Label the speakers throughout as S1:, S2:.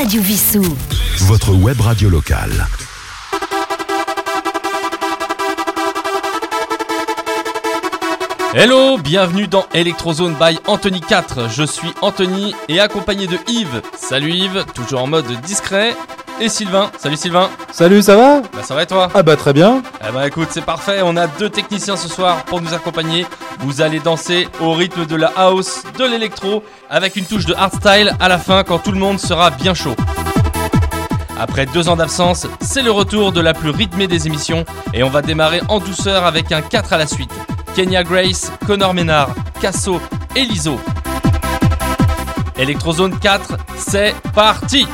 S1: Radio Vissou.
S2: Votre web radio locale.
S3: Hello, bienvenue dans Electrozone by Anthony 4. Je suis Anthony et accompagné de Yves. Salut Yves, toujours en mode discret. Et Sylvain. Salut Sylvain.
S4: Salut, ça va?
S3: Bah ça va et toi?
S4: Ah bah très bien.
S3: Eh bah écoute, c'est parfait. On a deux techniciens ce soir pour nous accompagner. Vous allez danser au rythme de la house, de l'électro, avec une touche de hardstyle à la fin quand tout le monde sera bien chaud. Après deux ans d'absence, c'est le retour de la plus rythmée des émissions et on va démarrer en douceur avec un 4 à la suite. Kenya Grace, Connor Ménard, Casso et Liso. Electrozone 4, c'est parti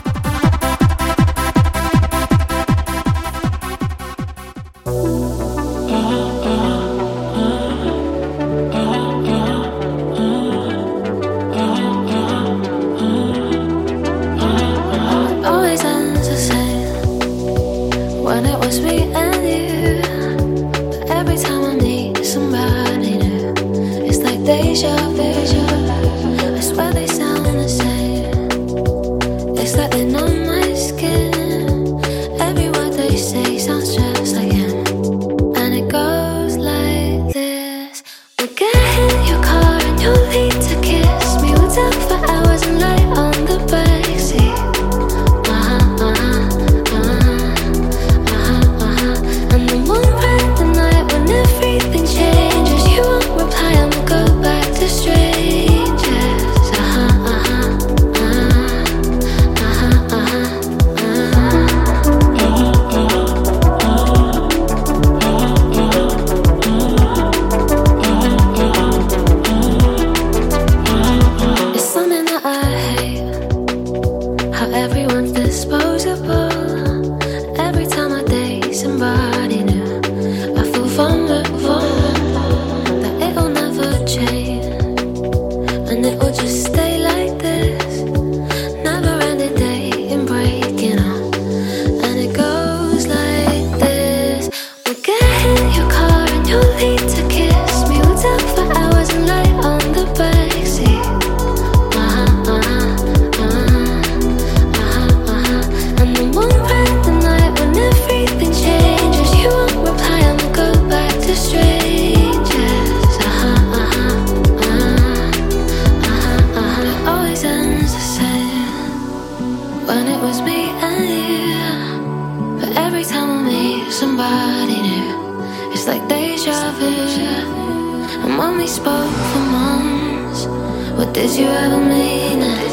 S5: what did you ever mean? it?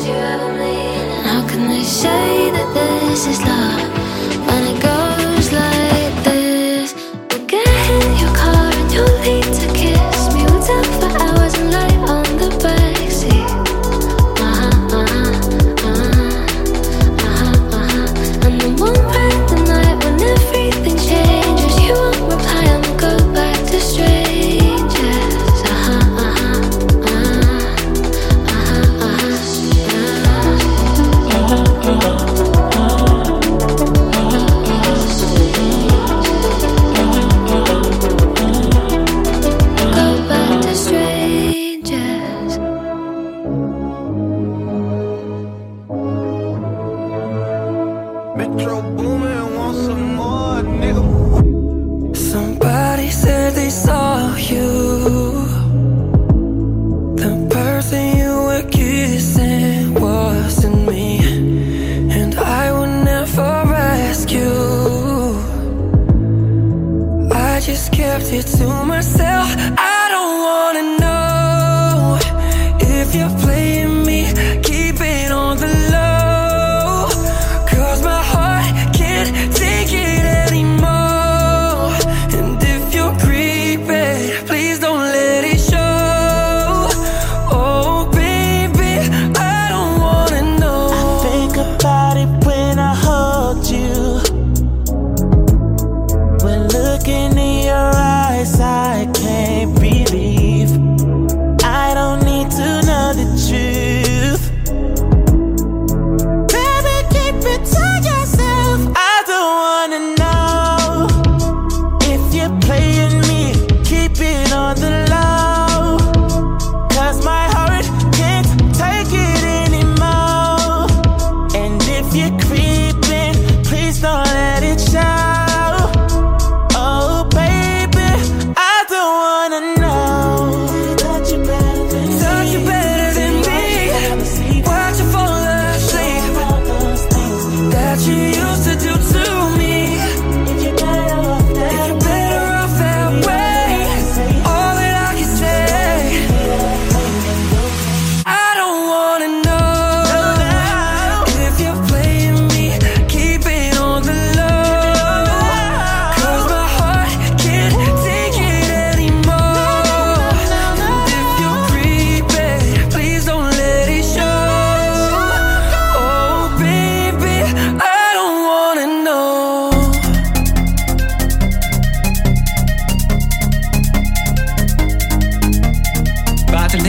S5: And how can they say that this is love when it goes like this? We'll get in your car and you'll need to kiss me. We'll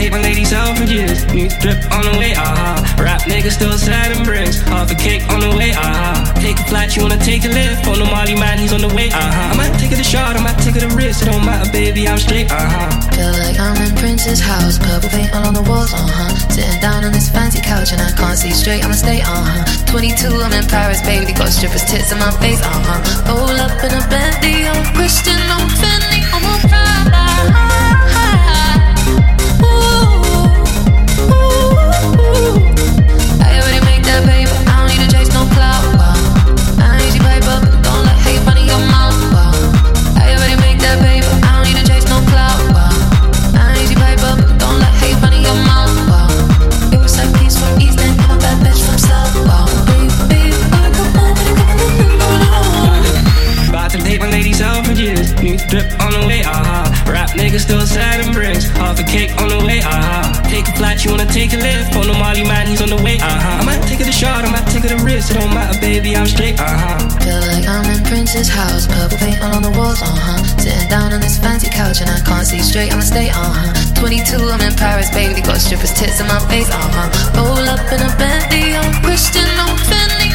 S5: made my lady self-conscious. New drip on the way, ah. Uh-huh.
S6: Rap niggas still
S7: sad and bricks. Half a cake on the way, ah. Uh-huh. Take a flight, you wanna take a lift. On the Molly man, he's on the way, ah. Uh-huh. I might take it a shot, I might take it a risk. It don't matter, baby, I'm straight, ah. Uh-huh.
S8: Feel like I'm in Prince's house. Purple paint all on the walls, uh huh. Sitting down on this fancy couch and I can't see straight, I'ma stay, uh huh. 22, I'm in Paris, baby. Got strippers' tits in my face, uh huh. Roll up in a Bentley, I'm Christian, I'm Fendi, I'm a.
S7: drip on the way, uh-huh. Rap nigga still sad and bricks. Half a cake on the way, uh-huh. Take a flight, you wanna take a lift. On the Molly man, he's on the way, uh-huh. I might take it a shot, I might take it a risk. It don't matter, baby, I'm straight, uh-huh.
S8: Feel like I'm in Prince's house, purple paint all on the walls, uh huh. Sitting down on this fancy couch and I can't see straight, I'ma stay, uh huh. 22, I'm in Paris, baby, got strippers' tits in my face, uh huh. Roll up in a Bentley, I'm Christian, I'm Fendi,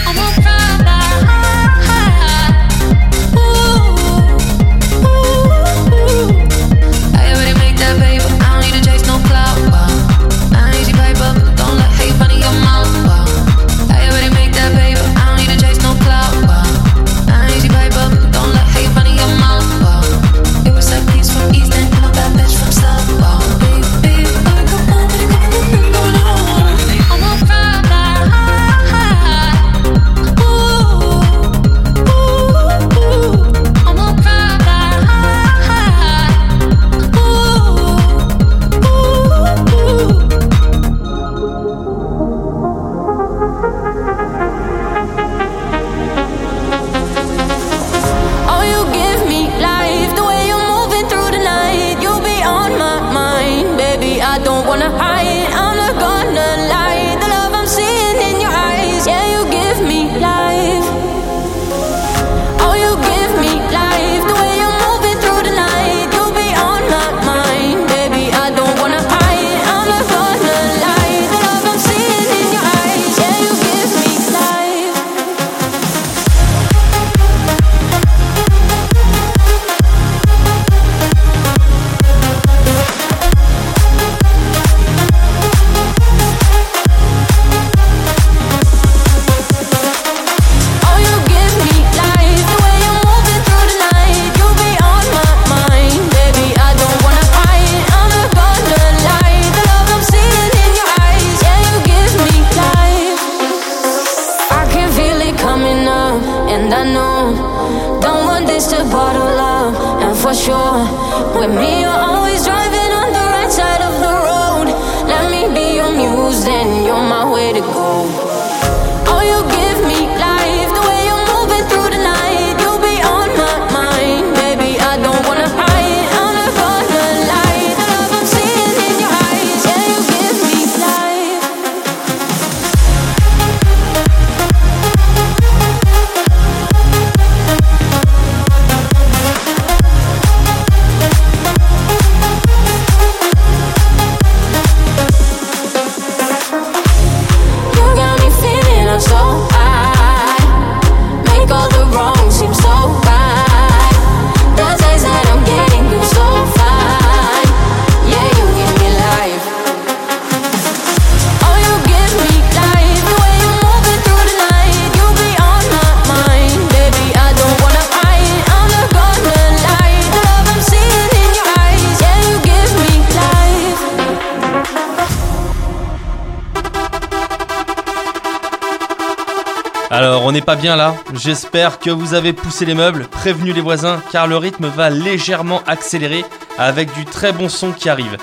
S9: bien là. J'espère que vous avez poussé les meubles, prévenu les voisins, car le rythme va légèrement accélérer avec du très bon son qui arrive.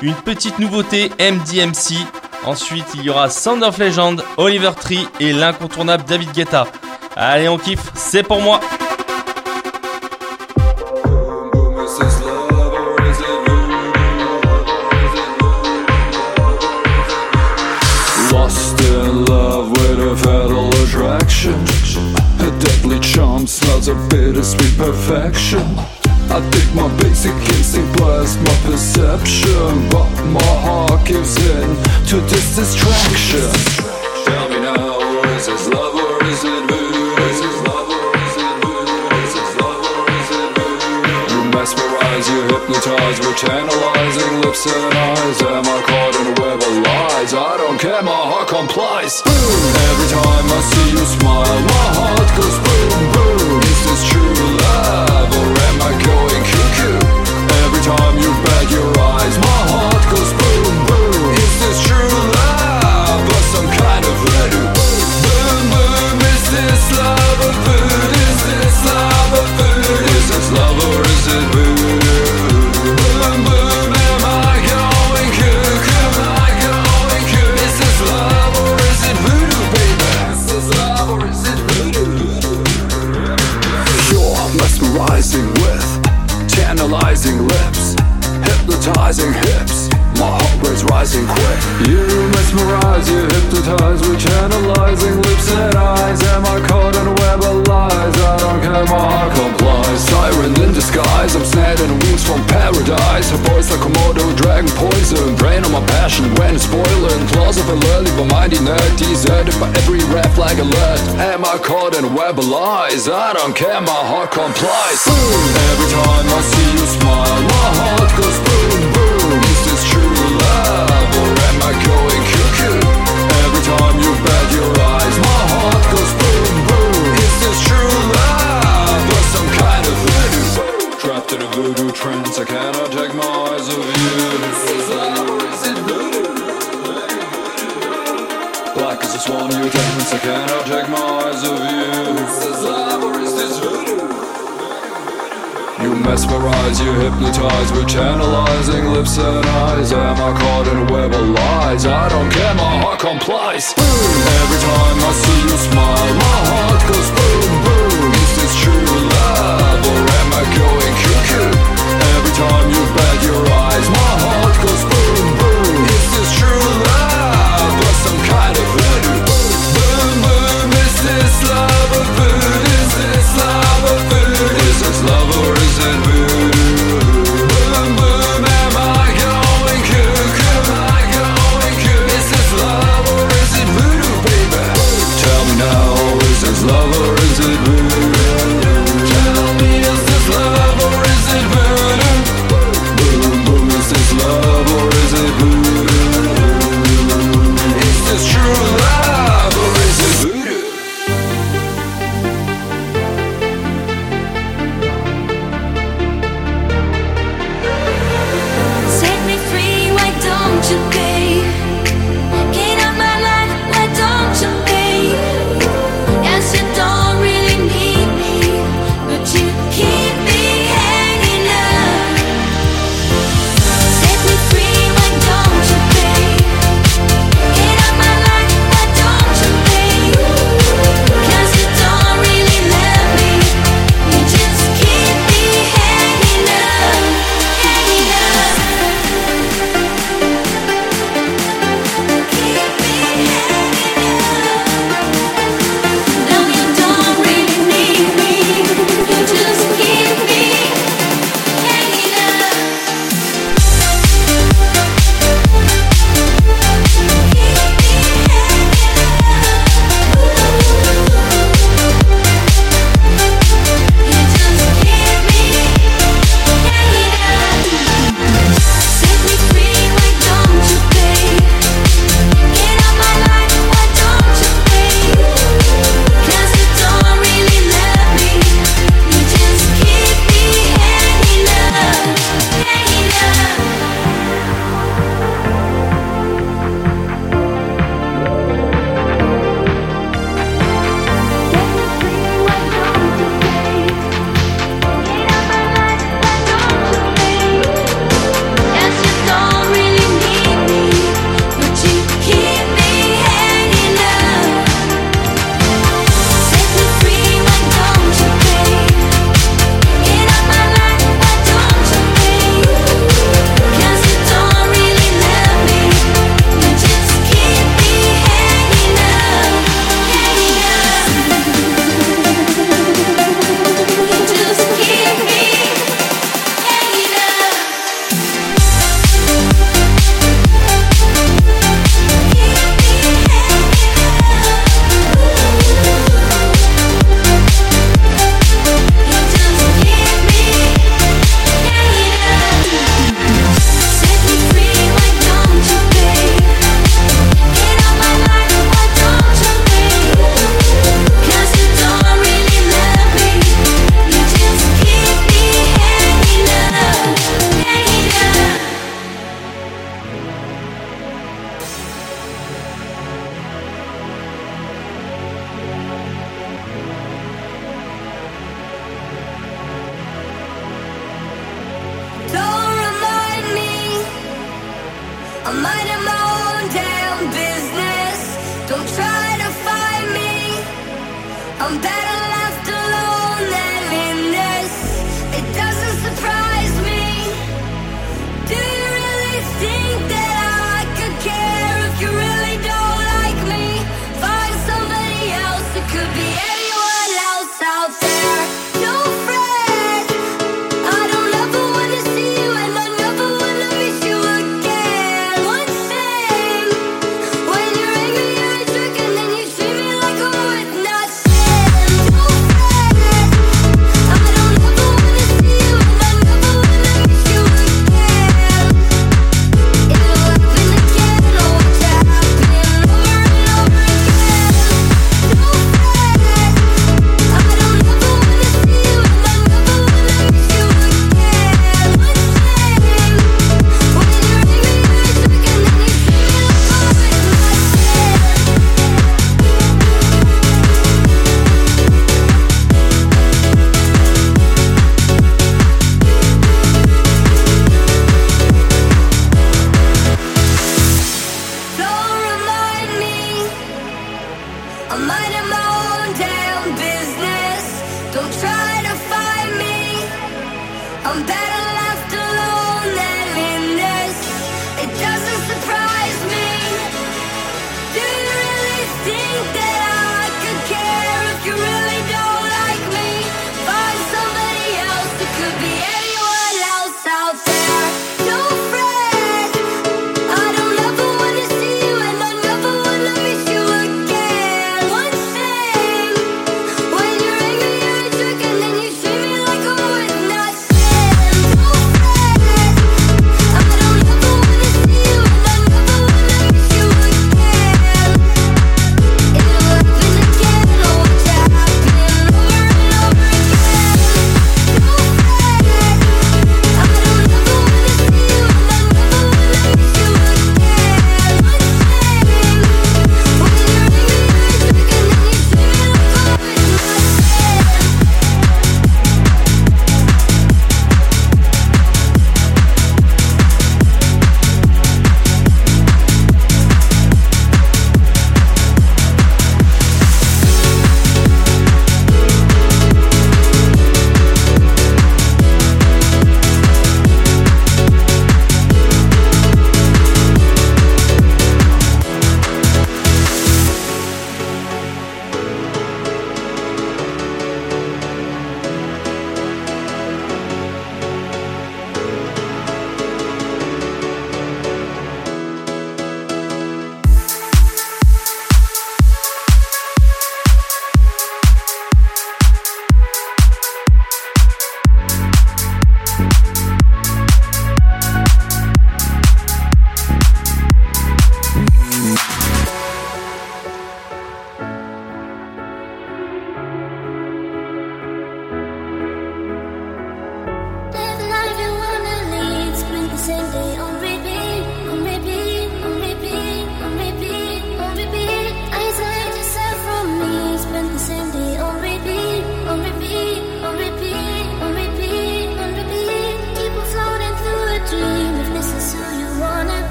S9: Une petite nouveauté MDMC. Ensuite, il y aura Sound of Legend, Oliver Tree et l'incontournable David Guetta. Allez, on kiffe, c'est pour moi.
S10: Perfection. I think my basic instinct blurs my perception, but my heart gives in to this distraction. Tell me now, is this love or is it voodoo? Is this love or is it voodoo? Is this love or is it voodoo? You mesmerize, you hypnotize, we're channelizing lips and eyes. Am I caught in a web of lies? I don't care, my heart complies. Boom! Every time I see you smile, my heart goes boom. You're with tantalizing lips, hypnotizing hips. My heart rate's rising quick. You mesmerize, you hypnotize with channelizing lips and eyes. Am I caught in a web of lies? I don't care, my heart complies. Siren in disguise, I'm snared in wings from paradise. Her voice like Komodo, dragon poison. Brain on my passion when it's boiling. Claws of a lily, but mighty nerd. Deserted by every red flag alert. Am I caught in a web of lies? I don't care, my heart complies. Boom! Every time I see you smile, my heart goes boom. As a of swan, you dance, I cannot take my eyes off you. Mesmerize, you hypnotize with channelizing lips and eyes. Am I caught in a web of lies? I don't care, my heart complies. Boom! Every time I see you smile, my heart goes boom, boom.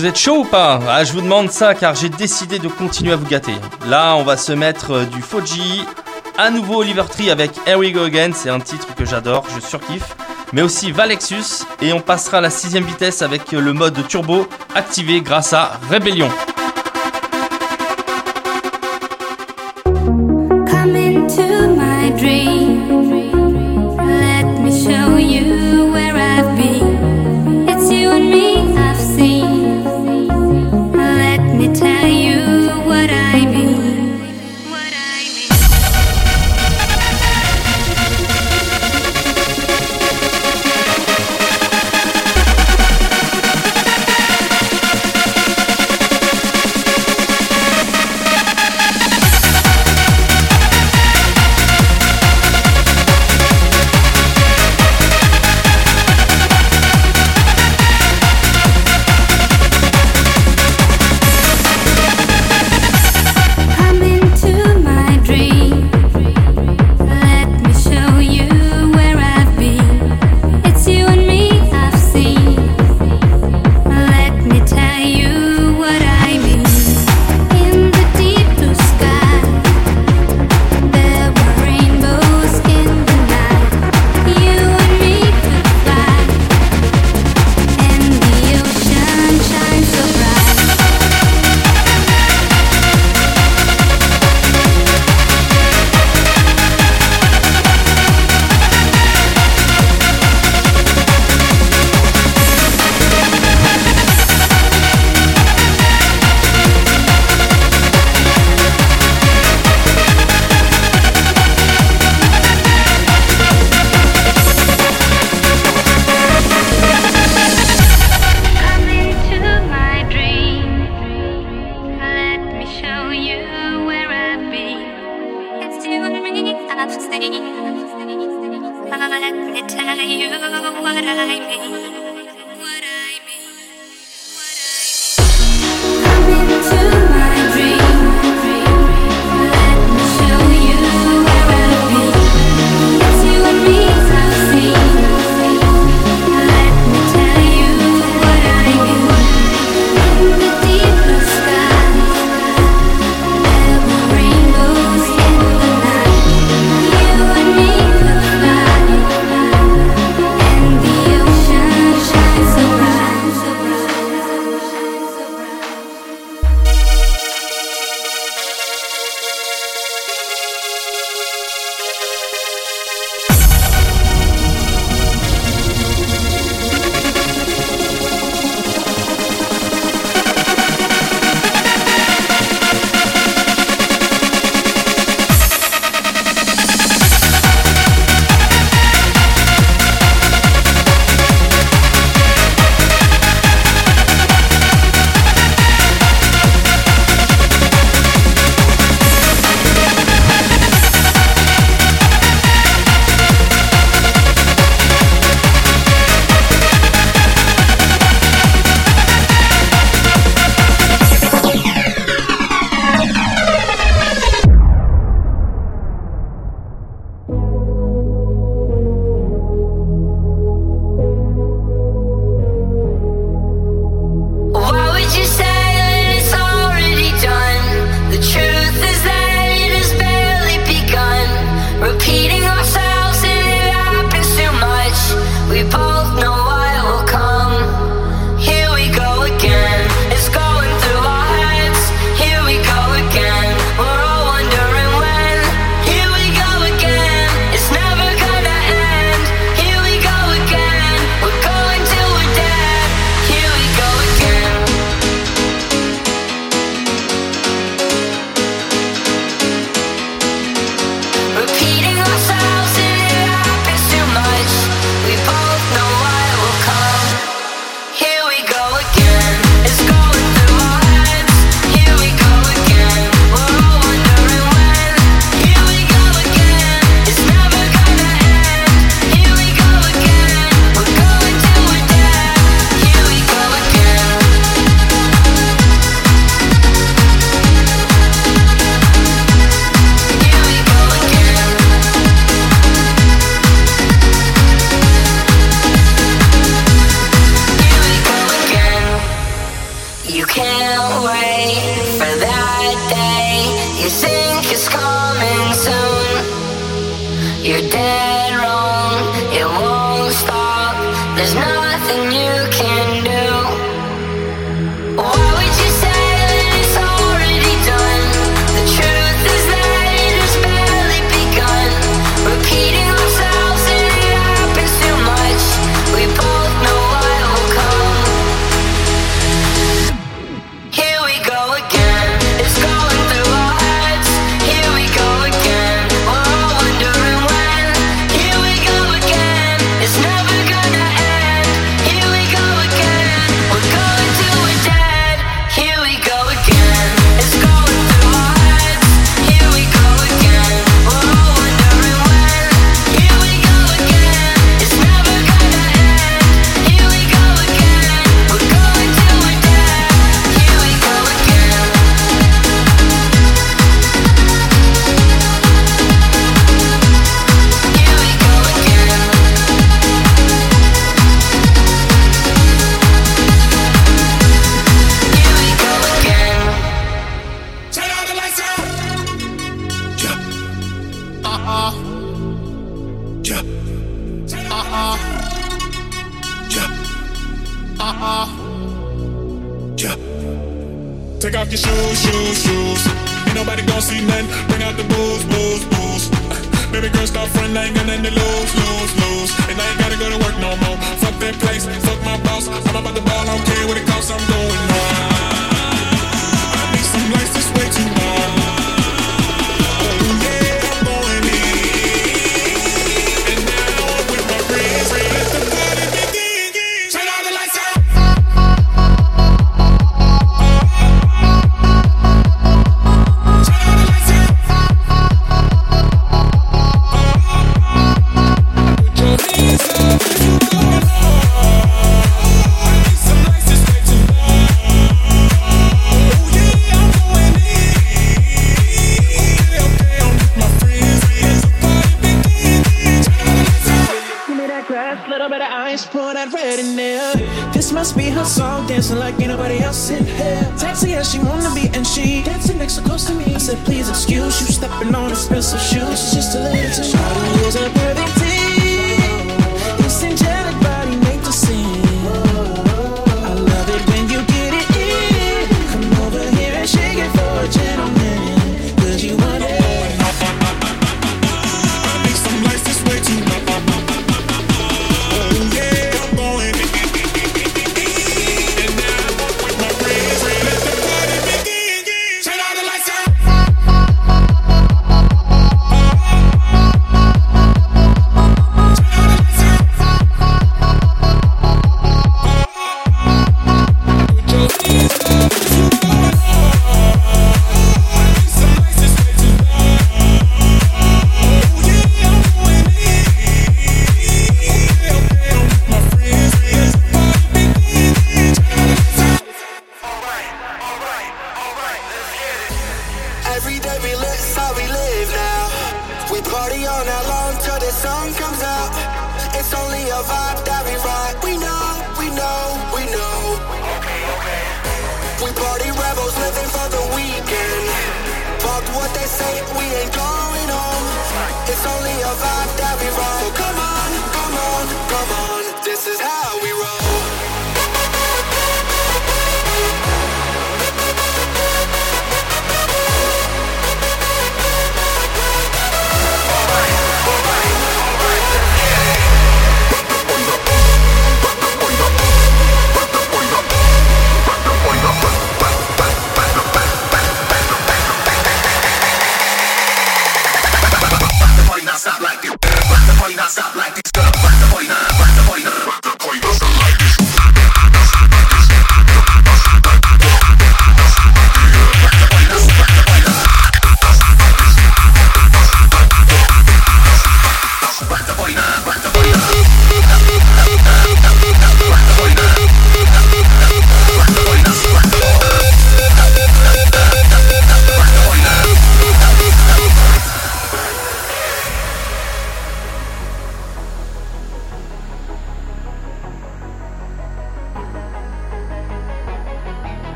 S11: vous êtes chaud ou pas ah, Je vous demande ça car j'ai décidé de continuer à vous gâter. Là, on va se mettre euh, du Foji, à nouveau Oliver Tree avec Here We Go Again, c'est un titre que j'adore, je surkiffe, mais aussi Valexus, et on passera à la sixième vitesse avec euh, le mode turbo activé grâce à
S12: Rébellion.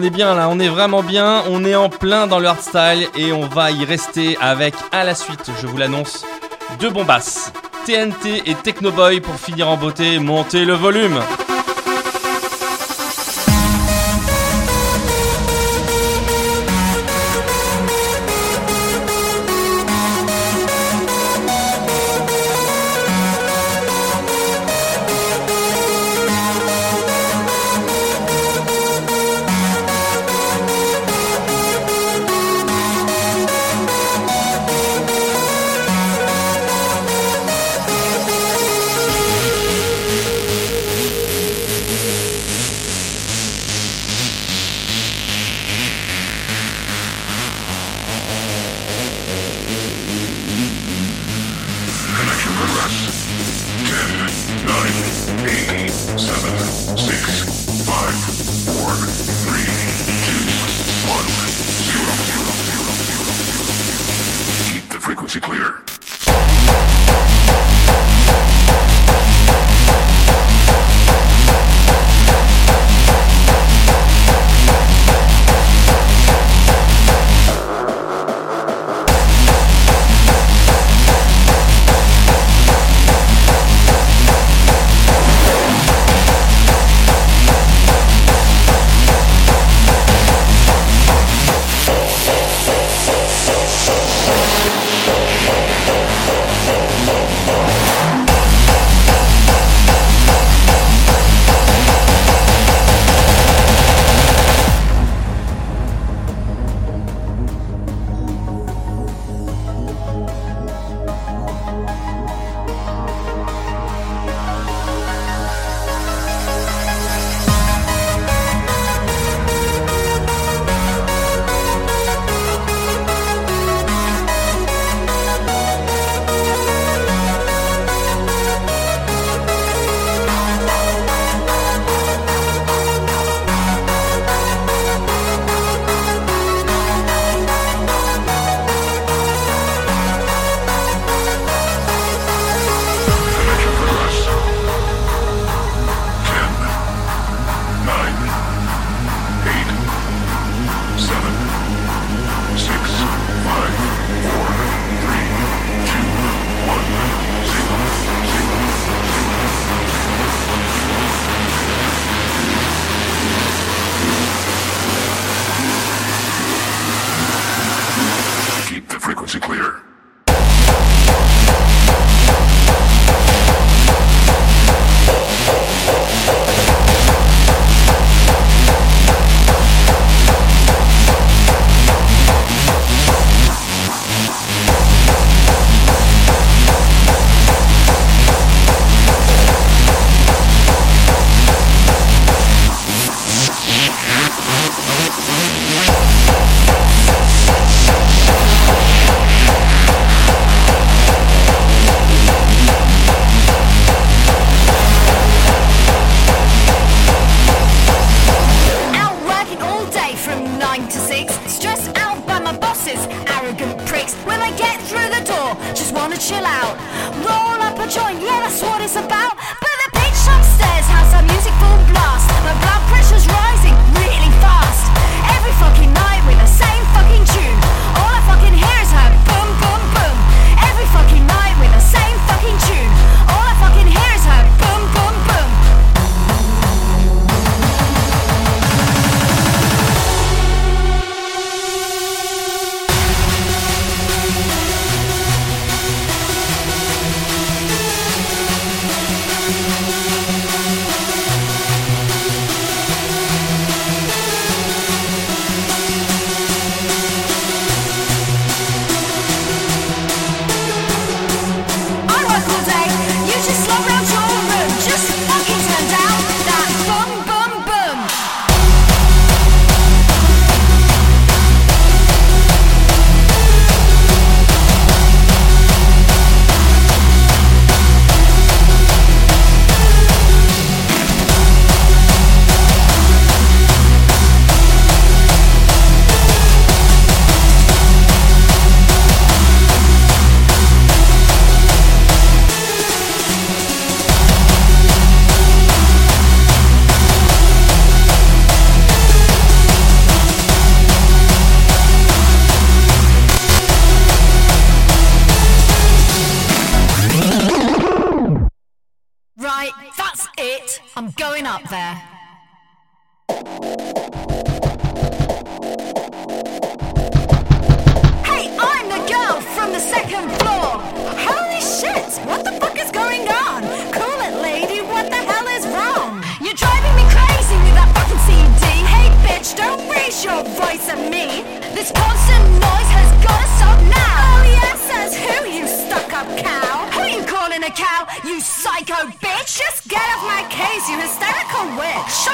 S12: on
S13: est bien là, on est vraiment bien, on est en plein dans le hardstyle et on va y rester avec à la suite, je vous l'annonce, deux bombasses, TNT et Technoboy pour finir en beauté, montez le volume.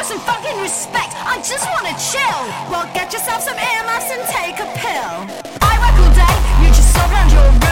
S13: Some fucking respect, I just wanna chill. Well, get yourself some earmuffs and take a pill. I work all day, you just sob around your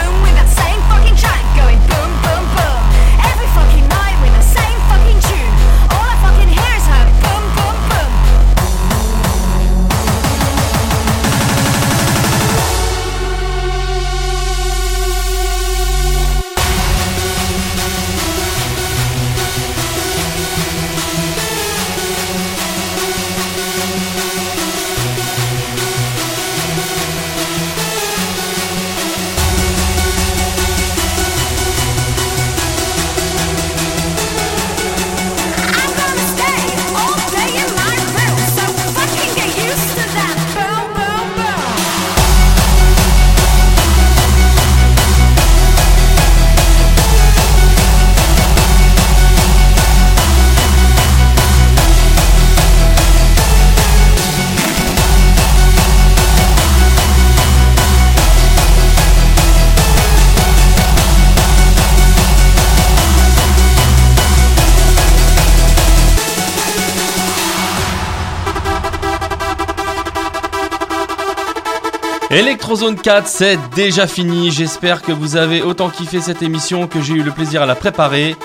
S9: Electrozone 4, c'est déjà fini. J'espère que vous avez autant kiffé cette émission que j'ai eu le plaisir à la préparer.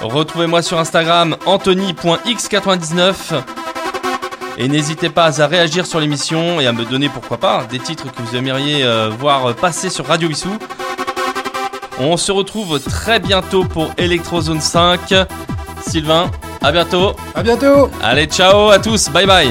S9: Retrouvez-moi sur Instagram anthony.x99 et n'hésitez pas à réagir sur l'émission et à me donner pourquoi pas des titres que vous aimeriez euh, voir passer sur Radio Wissou. On se retrouve très bientôt pour Electrozone 5. Sylvain, à bientôt.
S4: À bientôt
S9: Allez, ciao à tous, bye bye.